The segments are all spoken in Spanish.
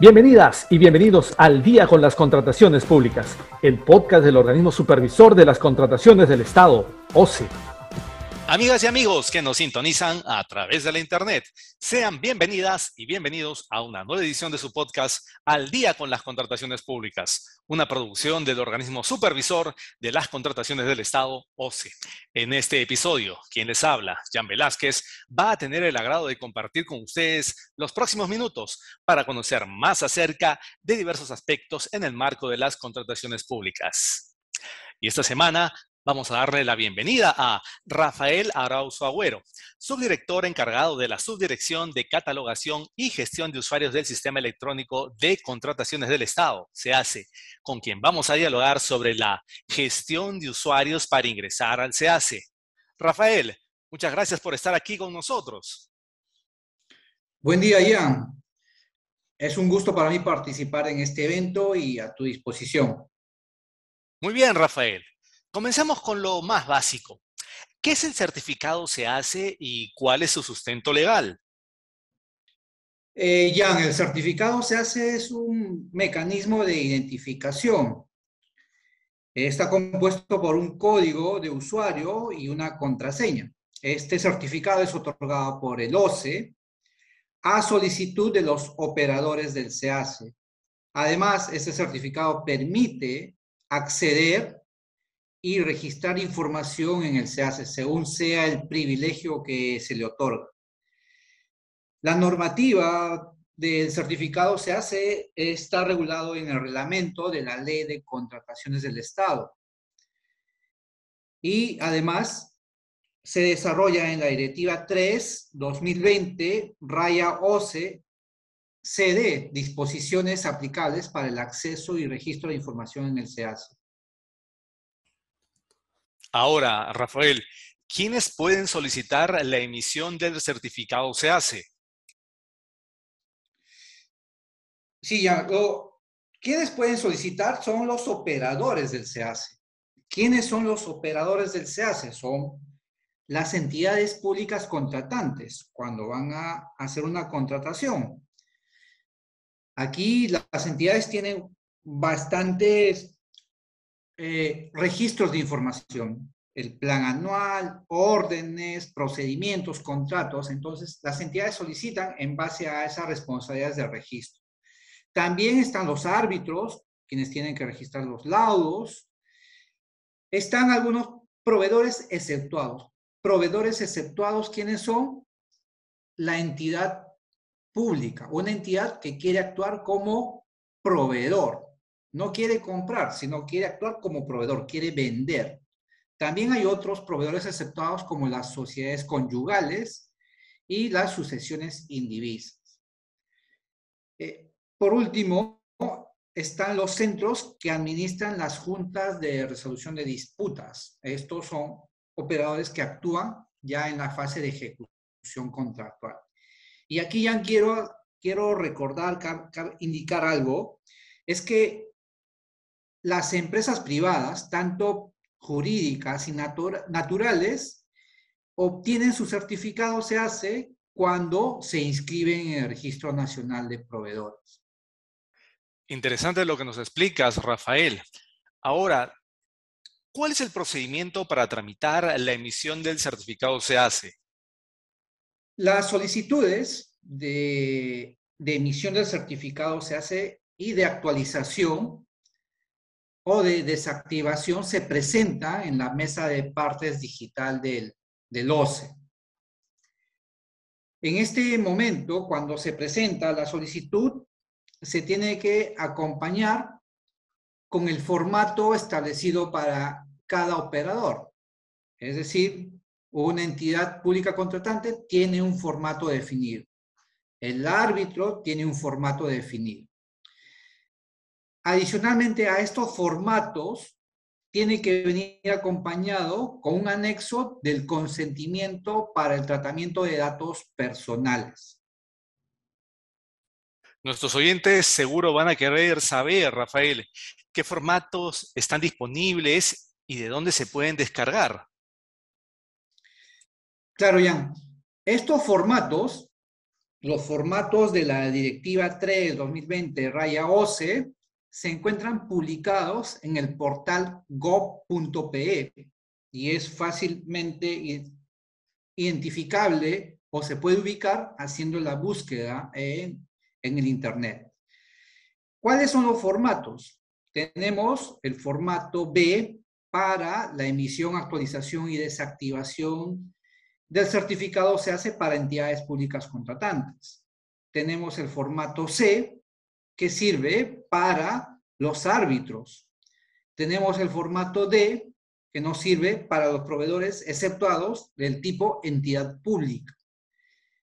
Bienvenidas y bienvenidos al Día con las Contrataciones Públicas, el podcast del organismo supervisor de las contrataciones del Estado, OCE. Amigas y amigos que nos sintonizan a través de la Internet, sean bienvenidas y bienvenidos a una nueva edición de su podcast Al día con las contrataciones públicas, una producción del organismo supervisor de las contrataciones del Estado, OCE. En este episodio, quien les habla, Jan Velázquez, va a tener el agrado de compartir con ustedes los próximos minutos para conocer más acerca de diversos aspectos en el marco de las contrataciones públicas. Y esta semana Vamos a darle la bienvenida a Rafael Arauzo Agüero, subdirector encargado de la Subdirección de Catalogación y Gestión de Usuarios del Sistema Electrónico de Contrataciones del Estado, se hace, con quien vamos a dialogar sobre la gestión de usuarios para ingresar al SEACE. Rafael, muchas gracias por estar aquí con nosotros. Buen día, Ian. Es un gusto para mí participar en este evento y a tu disposición. Muy bien, Rafael. Comencemos con lo más básico. ¿Qué es el certificado se hace y cuál es su sustento legal? Eh, Jan, el certificado se hace es un mecanismo de identificación. Está compuesto por un código de usuario y una contraseña. Este certificado es otorgado por el OCE a solicitud de los operadores del SEACE. Además, este certificado permite acceder y registrar información en el SEACE, según sea el privilegio que se le otorga. La normativa del certificado SEACE está regulado en el reglamento de la Ley de Contrataciones del Estado. Y además se desarrolla en la Directiva 3 2020 raya OCE CD, disposiciones aplicables para el acceso y registro de información en el SEACE. Ahora, Rafael, ¿quiénes pueden solicitar la emisión del certificado se hace? Sí, ya, ¿quiénes pueden solicitar? Son los operadores del SEACE. ¿Quiénes son los operadores del SEACE? Son las entidades públicas contratantes cuando van a hacer una contratación. Aquí las entidades tienen bastantes eh, registros de información, el plan anual, órdenes, procedimientos, contratos. Entonces, las entidades solicitan en base a esas responsabilidades de registro. También están los árbitros, quienes tienen que registrar los laudos. Están algunos proveedores exceptuados. Proveedores exceptuados, ¿quiénes son? La entidad pública, una entidad que quiere actuar como proveedor no quiere comprar, sino quiere actuar como proveedor, quiere vender. También hay otros proveedores aceptados como las sociedades conyugales y las sucesiones indivisas. Eh, por último, están los centros que administran las juntas de resolución de disputas. Estos son operadores que actúan ya en la fase de ejecución contractual. Y aquí ya quiero, quiero recordar, indicar algo, es que las empresas privadas, tanto jurídicas y naturales, obtienen su certificado, se hace cuando se inscriben en el Registro Nacional de Proveedores. Interesante lo que nos explicas, Rafael. Ahora, ¿cuál es el procedimiento para tramitar la emisión del certificado se hace? Las solicitudes de, de emisión del certificado se hace y de actualización o de desactivación se presenta en la mesa de partes digital del, del OCE. En este momento, cuando se presenta la solicitud, se tiene que acompañar con el formato establecido para cada operador. Es decir, una entidad pública contratante tiene un formato definido. El árbitro tiene un formato definido. Adicionalmente a estos formatos, tiene que venir acompañado con un anexo del consentimiento para el tratamiento de datos personales. Nuestros oyentes seguro van a querer saber, Rafael, qué formatos están disponibles y de dónde se pueden descargar. Claro, Jan. Estos formatos los formatos de la Directiva 3 2020 raya OCE se encuentran publicados en el portal gov.pe y es fácilmente identificable o se puede ubicar haciendo la búsqueda en, en el Internet. ¿Cuáles son los formatos? Tenemos el formato B para la emisión, actualización y desactivación del certificado se hace para entidades públicas contratantes. Tenemos el formato C, que sirve para los árbitros. Tenemos el formato D, que nos sirve para los proveedores exceptuados del tipo entidad pública.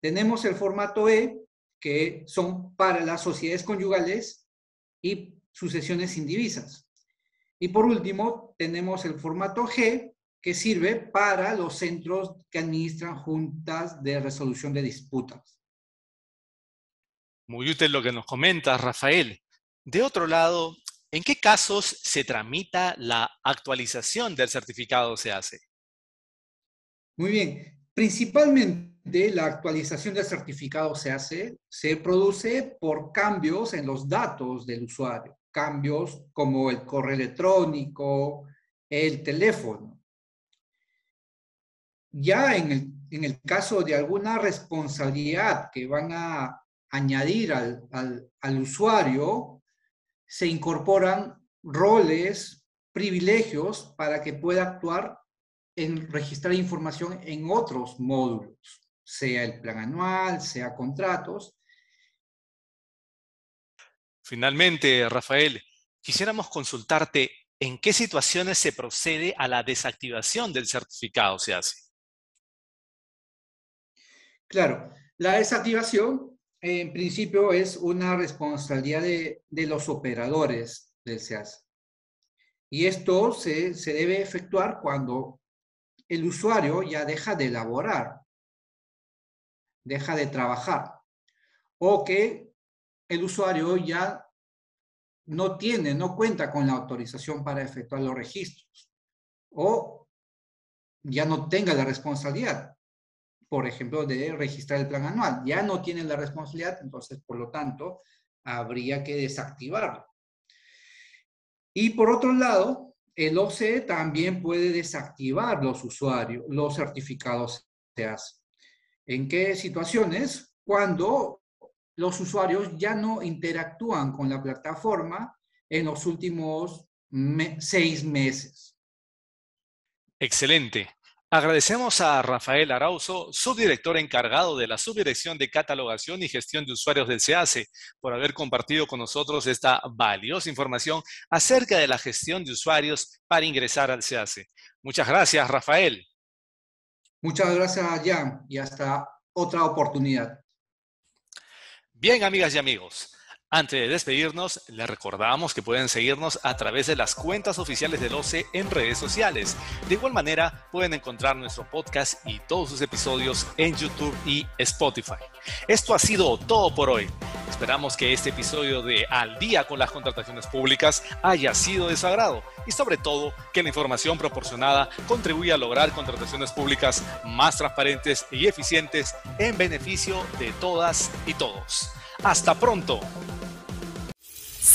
Tenemos el formato E, que son para las sociedades conyugales y sucesiones indivisas. Y por último, tenemos el formato G, que sirve para los centros que administran juntas de resolución de disputas. Muy útil lo que nos comenta Rafael. De otro lado, ¿en qué casos se tramita la actualización del certificado se hace? Muy bien. Principalmente la actualización del certificado se hace, se produce por cambios en los datos del usuario, cambios como el correo electrónico, el teléfono. Ya en el, caso de alguna responsabilidad que van a añadir al, al usuario, se incorporan roles, privilegios para que pueda actuar en registrar información en otros módulos, sea el plan anual, sea contratos. Finalmente, Rafael, quisiéramos consultarte en qué situaciones se procede a la desactivación del certificado se hace. Claro, la desactivación en principio es una responsabilidad de, los operadores del SEAS. Y esto se, se debe efectuar cuando el usuario ya deja de elaborar, deja de trabajar, o que el usuario ya no tiene, no cuenta con la autorización para efectuar los registros, o ya no tenga la responsabilidad por ejemplo, de registrar el plan anual. Ya no tienen la responsabilidad, entonces, por lo tanto, habría que desactivarlo. Y por otro lado, el OCE también puede desactivar los usuarios, los certificados hace. ¿En qué situaciones? Cuando los usuarios ya no interactúan con la plataforma en los últimos seis meses. Excelente. Agradecemos a Rafael Arauzo, subdirector encargado de la Subdirección de Catalogación y Gestión de Usuarios del SEACE, por haber compartido con nosotros esta valiosa información acerca de la gestión de usuarios para ingresar al SEACE. Muchas gracias, Rafael. Muchas gracias, Jan, y hasta otra oportunidad. Bien, amigas y amigos. Antes de despedirnos, les recordamos que pueden seguirnos a través de las cuentas oficiales del OCE en redes sociales. De igual manera, pueden encontrar nuestro podcast y todos sus episodios en YouTube y Spotify. Esto ha sido todo por hoy. Esperamos que este episodio de Al día con las contrataciones públicas haya sido de su agrado y sobre todo que la información proporcionada contribuya a lograr contrataciones públicas más transparentes y eficientes en beneficio de todas y todos. Hasta pronto.